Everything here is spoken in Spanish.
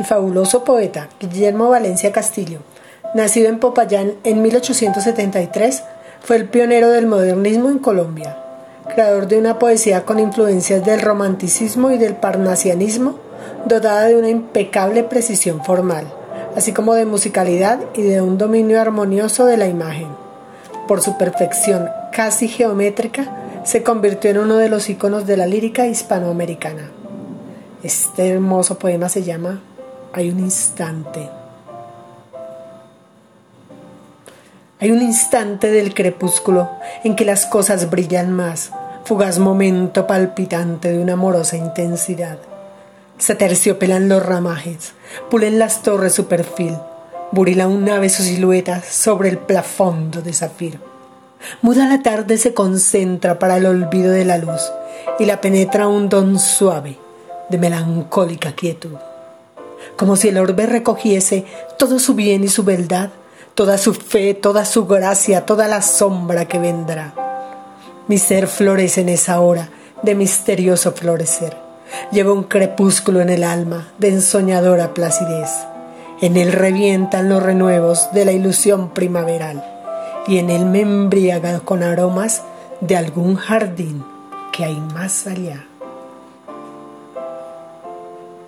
el fabuloso poeta Guillermo Valencia Castillo, nacido en Popayán en 1873, fue el pionero del modernismo en Colombia, creador de una poesía con influencias del romanticismo y del parnasianismo, dotada de una impecable precisión formal, así como de musicalidad y de un dominio armonioso de la imagen. Por su perfección casi geométrica, se convirtió en uno de los iconos de la lírica hispanoamericana. Este hermoso poema se llama Hay un instante. Hay un instante del crepúsculo en que las cosas brillan más, fugaz momento palpitante de una amorosa intensidad. Se terciopelan los ramajes, pulen las torres su perfil, burila un ave su silueta sobre el plafondo de zafiro. Muda la tarde se concentra para el olvido de la luz y la penetra un don suave de melancólica quietud. Como si el orbe recogiese todo su bien y su beldad, toda su fe, toda su gracia, toda la sombra que vendrá. Mi ser florece en esa hora de misterioso florecer. Lleva un crepúsculo en el alma de ensoñadora placidez. En él revientan los renuevos de la ilusión primaveral y en él me embriaga con aromas de algún jardín que hay más allá.